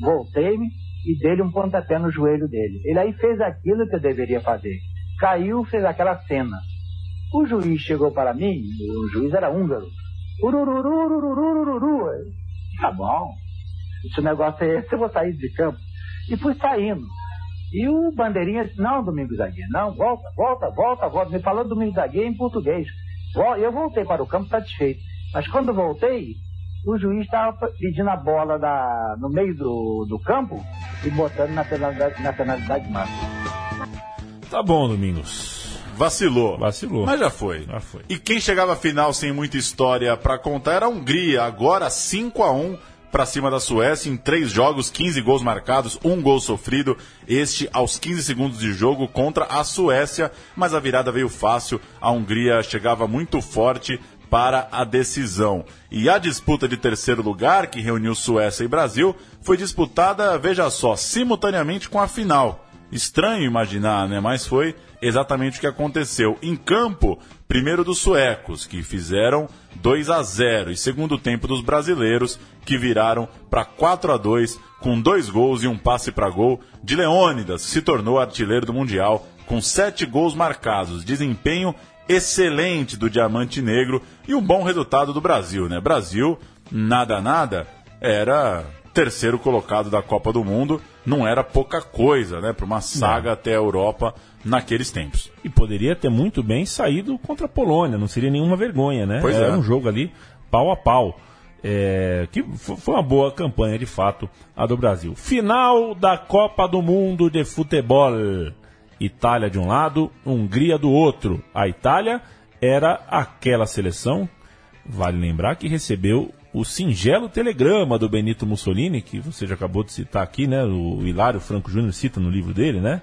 Voltei-me e dei-lhe um pontapé no joelho dele. Ele aí fez aquilo que eu deveria fazer. Caiu, fez aquela cena. O juiz chegou para mim, o juiz era húngaro. Urururururururu. Tá bom. Se o negócio é esse, eu vou sair de campo. E fui saindo. E o Bandeirinha disse, não, Domingos Zagueiro, não, volta, volta, volta, volta. Me falou Domingos Zagueiro em português. Eu voltei para o campo satisfeito. Mas quando voltei, o juiz estava pedindo a bola da, no meio do, do campo e botando na penalidade, na penalidade máxima. Tá bom, Domingos. Vacilou. Vacilou. Mas já foi. Já foi. E quem chegava à final sem muita história pra contar era a Hungria. Agora 5 a 1 pra cima da Suécia em três jogos, 15 gols marcados, um gol sofrido. Este aos 15 segundos de jogo contra a Suécia. Mas a virada veio fácil. A Hungria chegava muito forte para a decisão. E a disputa de terceiro lugar, que reuniu Suécia e Brasil, foi disputada, veja só, simultaneamente com a final. Estranho imaginar, né? Mas foi exatamente o que aconteceu. Em campo, primeiro dos suecos, que fizeram 2 a 0 e segundo tempo dos brasileiros, que viraram para 4 a 2 com dois gols e um passe para gol de Leônidas, que se tornou artilheiro do Mundial com sete gols marcados. Desempenho excelente do Diamante Negro e um bom resultado do Brasil, né? Brasil, nada nada, era terceiro colocado da Copa do Mundo, não era pouca coisa, né, para uma saga até a Europa naqueles tempos. E poderia ter muito bem saído contra a Polônia, não seria nenhuma vergonha, né? Pois Era é. um jogo ali pau a pau. É, que foi uma boa campanha, de fato, a do Brasil. Final da Copa do Mundo de Futebol. Itália de um lado, Hungria do outro. A Itália era aquela seleção, vale lembrar, que recebeu o singelo telegrama do Benito Mussolini, que você já acabou de citar aqui, né? O Hilário Franco Júnior cita no livro dele, né?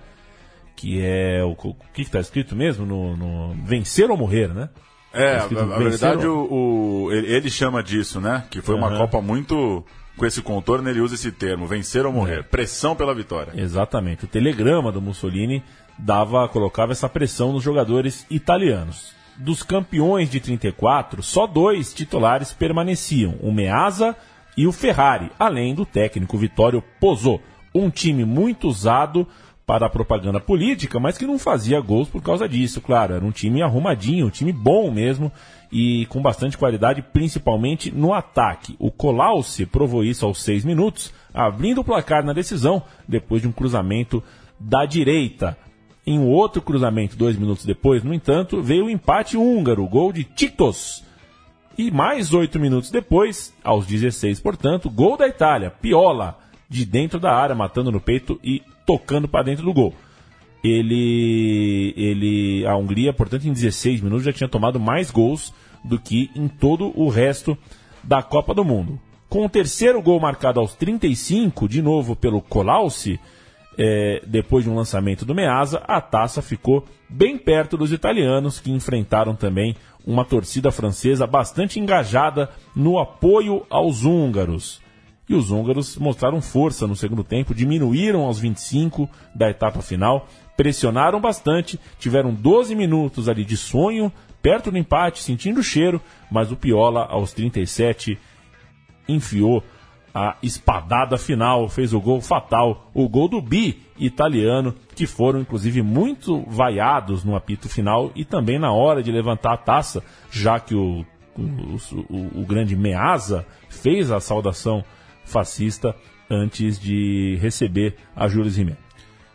Que é o, o que está escrito mesmo no, no Vencer ou Morrer, né? É, Tá a, verdade, ou- o, o- ele chama disso, né? Que foi uma. Copa muito. Com esse contorno, ele usa esse termo: vencer ou morrer. Pressão pela vitória. Exatamente. O telegrama do Mussolini dava, colocava essa pressão nos jogadores italianos. Dos campeões de 34, só dois titulares permaneciam, o Meazza e o Ferrari, além do técnico Vittorio Pozzo, um time muito usado para a propaganda política, mas que não fazia gols por causa disso, claro, era um time arrumadinho, um time bom mesmo e com bastante qualidade, principalmente no ataque. O Colauce provou isso aos seis minutos, abrindo o placar na decisão, depois de um cruzamento da direita. Em um outro cruzamento, dois minutos depois, no entanto, veio o empate húngaro, gol de Titos. E mais oito minutos depois, aos 16, portanto, gol da Itália, Piola, de dentro da área, matando no peito e tocando para dentro do gol. Ele, ele, a Hungria, portanto, em 16 minutos já tinha tomado mais gols do que em todo o resto da Copa do Mundo. Com o terceiro gol marcado aos 35, de novo pelo Colauce, é, depois de um lançamento do Meazza, a taça ficou bem perto dos italianos, que enfrentaram também uma torcida francesa bastante engajada no apoio aos húngaros. e os húngaros mostraram força no segundo tempo, diminuíram aos 25 da etapa final, pressionaram bastante, tiveram 12 minutos ali de sonho, perto do empate, sentindo o cheiro, mas o Piola aos 37 enfiou a espadada final, fez o gol fatal, o gol do Bi italiano, que foram inclusive muito vaiados no apito final e também na hora de levantar a taça, já que o, o, o, o grande Meazza fez a saudação fascista antes de receber a Jules Rimet.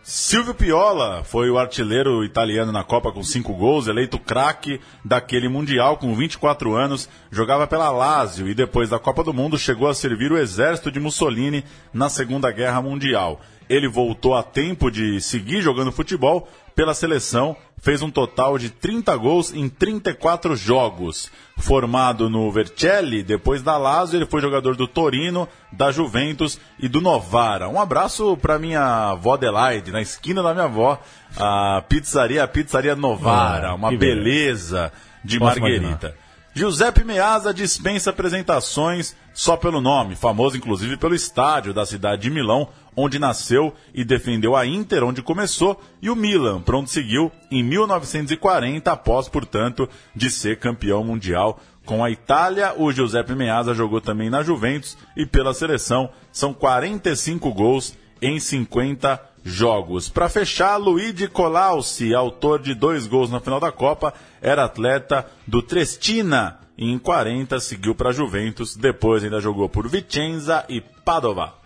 Silvio Piola foi o artilheiro italiano na Copa com cinco gols, eleito craque daquele Mundial com 24 anos, jogava pela Lazio e depois da Copa do Mundo chegou a servir o exército de Mussolini na Segunda Guerra Mundial. Ele voltou a tempo de seguir jogando futebol pela seleção, fez um total de 30 gols em 34 jogos. Formado no Vercelli, depois da Lazio, ele foi jogador do Torino, da Juventus e do Novara. Um abraço para minha avó Adelaide, na esquina da minha avó, a pizzaria, a pizzaria Novara, Ah, uma beleza de Posso Marguerita. Giuseppe Meazza dispensa apresentações só pelo nome, famoso inclusive pelo estádio da cidade de Milão, onde nasceu e defendeu a Inter, onde começou, e o Milan, para onde seguiu em 1940, após, portanto, de ser campeão mundial com a Itália. O Giuseppe Meazza jogou também na Juventus e pela seleção. São 45 gols em 50 jogos. Para fechar, Luigi Colauci, autor de dois gols na final da Copa, era atleta do Trestina. E em 40 seguiu para a Juventus, depois ainda jogou por Vicenza e Padova.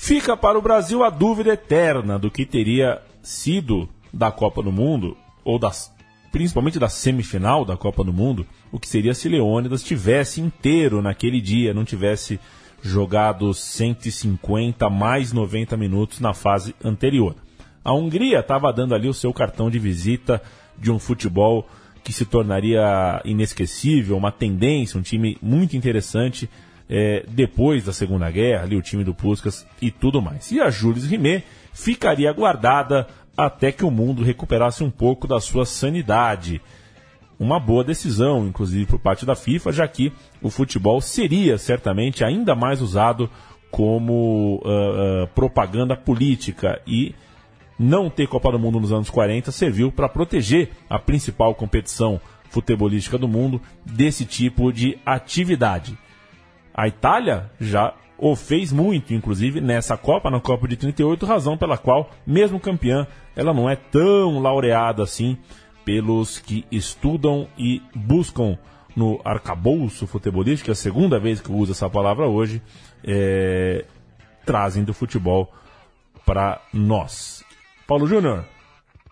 Fica para o Brasil a dúvida eterna do que teria sido da Copa do Mundo, ou das, principalmente da semifinal da Copa do Mundo, o que seria se Leônidas tivesse inteiro naquele dia, não tivesse jogado 150 mais 90 minutos na fase anterior. A Hungria estava dando ali o seu cartão de visita de um futebol que se tornaria inesquecível, uma tendência, um time muito interessante é, depois da Segunda Guerra, ali o time do Puskas e tudo mais. E a Jules Rimet ficaria guardada até que o mundo recuperasse um pouco da sua sanidade. Uma boa decisão, inclusive por parte da FIFA, já que o futebol seria certamente ainda mais usado como uh, uh, propaganda política e não ter Copa do Mundo nos anos 40 serviu para proteger a principal competição futebolística do mundo desse tipo de atividade. A Itália já o fez muito, inclusive nessa Copa, na Copa de 38, razão pela qual, mesmo campeã, ela não é tão laureada assim pelos que estudam e buscam no arcabouço futebolístico, é a segunda vez que eu uso essa palavra hoje, é, trazem do futebol para nós. Paulo Júnior.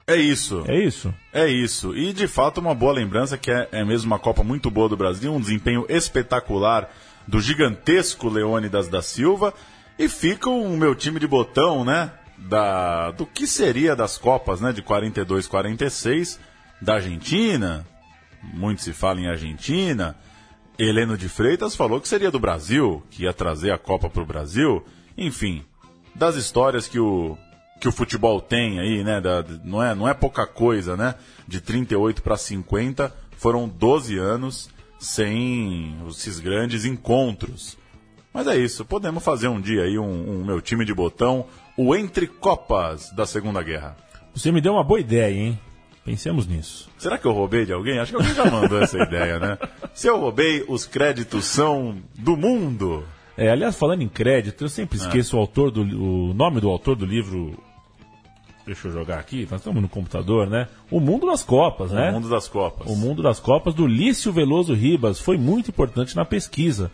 É isso. É isso? É isso. E de fato uma boa lembrança que é, é mesmo uma Copa muito boa do Brasil, um desempenho espetacular do gigantesco Leônidas da Silva. E fica o meu time de botão, né? Da, do que seria das Copas, né? De 42, 46, da Argentina. Muito se fala em Argentina. Heleno de Freitas falou que seria do Brasil, que ia trazer a Copa para o Brasil. Enfim, das histórias que o, que o futebol tem aí, né? Da, não, é, não é pouca coisa, né? De 38 para 50, foram 12 anos sem esses grandes encontros. Mas é isso, podemos fazer um dia aí um, um meu time de botão, o Entre Copas da Segunda Guerra. Você me deu uma boa ideia, hein? Pensemos nisso. Será que eu roubei de alguém? Acho que alguém já mandou essa ideia, né? Se eu roubei, os créditos são do mundo. É, aliás, falando em crédito, eu sempre esqueço o autor do o nome do autor do livro. Deixa eu jogar aqui, nós estamos no computador, né? O Mundo das Copas, né? O Mundo das Copas. O Mundo das Copas do Lício Veloso Ribas foi muito importante na pesquisa.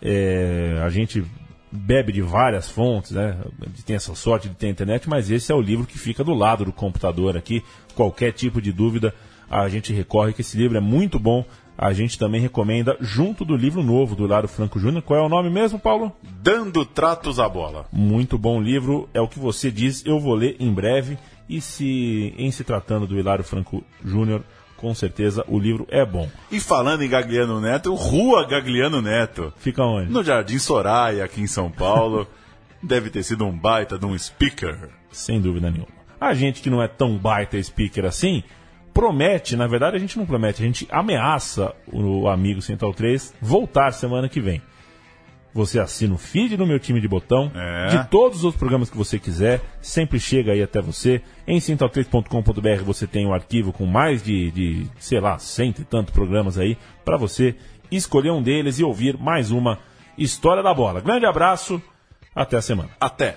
É, a gente bebe de várias fontes, né? Tem essa sorte de ter internet, mas esse é o livro que fica do lado do computador aqui. Qualquer tipo de dúvida, a gente recorre que esse livro é muito bom. A gente também recomenda junto do livro novo do Hilário Franco Júnior. Qual é o nome mesmo, Paulo? Dando tratos à bola. Muito bom livro, é o que você diz, eu vou ler em breve. E se em se tratando do Hilário Franco Júnior, com certeza o livro é bom. E falando em Gagliano Neto, Rua Gagliano Neto. Fica onde? No Jardim Soraya, aqui em São Paulo. Deve ter sido um baita de um speaker. Sem dúvida nenhuma. A gente que não é tão baita speaker assim, promete, na verdade a gente não promete, a gente ameaça o amigo Central 3 voltar semana que vem. você assina o feed no meu time de botão. É. De todos os outros programas que você quiser, sempre chega aí até você. Em central3.com.br você tem o arquivo com mais de, de, sei lá, cento e tantos programas aí, para você escolher um deles e ouvir mais uma História da Bola. Grande abraço, até a semana. Até.